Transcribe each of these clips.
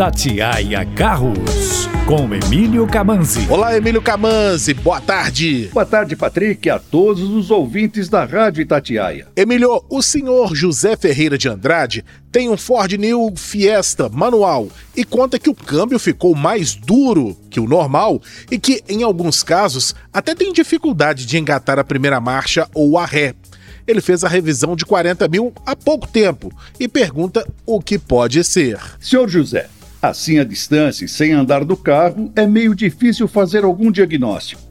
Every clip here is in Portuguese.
Itatiaia Carros, com Emílio Camanzi. Olá, Emílio Camanzi, boa tarde. Boa tarde, Patrick, a todos os ouvintes da Rádio Itatiaia. Emílio, o senhor José Ferreira de Andrade tem um Ford New Fiesta manual e conta que o câmbio ficou mais duro que o normal e que, em alguns casos, até tem dificuldade de engatar a primeira marcha ou a ré. Ele fez a revisão de 40 mil há pouco tempo e pergunta o que pode ser. Senhor José, assim à distância e sem andar do carro, é meio difícil fazer algum diagnóstico.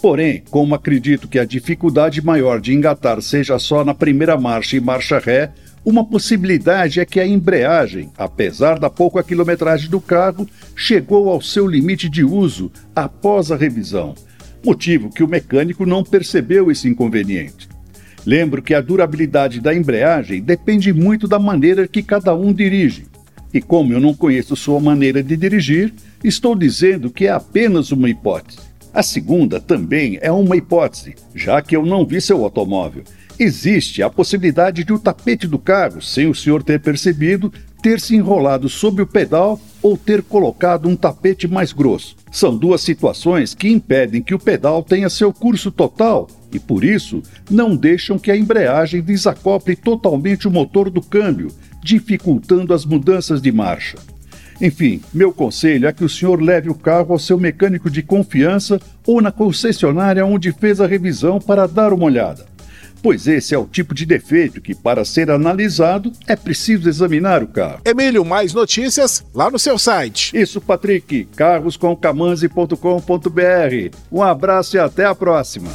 Porém, como acredito que a dificuldade maior de engatar seja só na primeira marcha e marcha ré, uma possibilidade é que a embreagem, apesar da pouca quilometragem do carro, chegou ao seu limite de uso após a revisão, motivo que o mecânico não percebeu esse inconveniente. Lembro que a durabilidade da embreagem depende muito da maneira que cada um dirige. E como eu não conheço sua maneira de dirigir, estou dizendo que é apenas uma hipótese. A segunda também é uma hipótese, já que eu não vi seu automóvel. Existe a possibilidade de o tapete do carro, sem o senhor ter percebido, ter se enrolado sob o pedal ou ter colocado um tapete mais grosso. São duas situações que impedem que o pedal tenha seu curso total e, por isso, não deixam que a embreagem desacople totalmente o motor do câmbio, dificultando as mudanças de marcha. Enfim, meu conselho é que o senhor leve o carro ao seu mecânico de confiança ou na concessionária onde fez a revisão para dar uma olhada pois esse é o tipo de defeito que, para ser analisado, é preciso examinar o carro. Emílio, mais notícias lá no seu site. Isso, Patrick, carroscomcamanzi.com.br. Um abraço e até a próxima.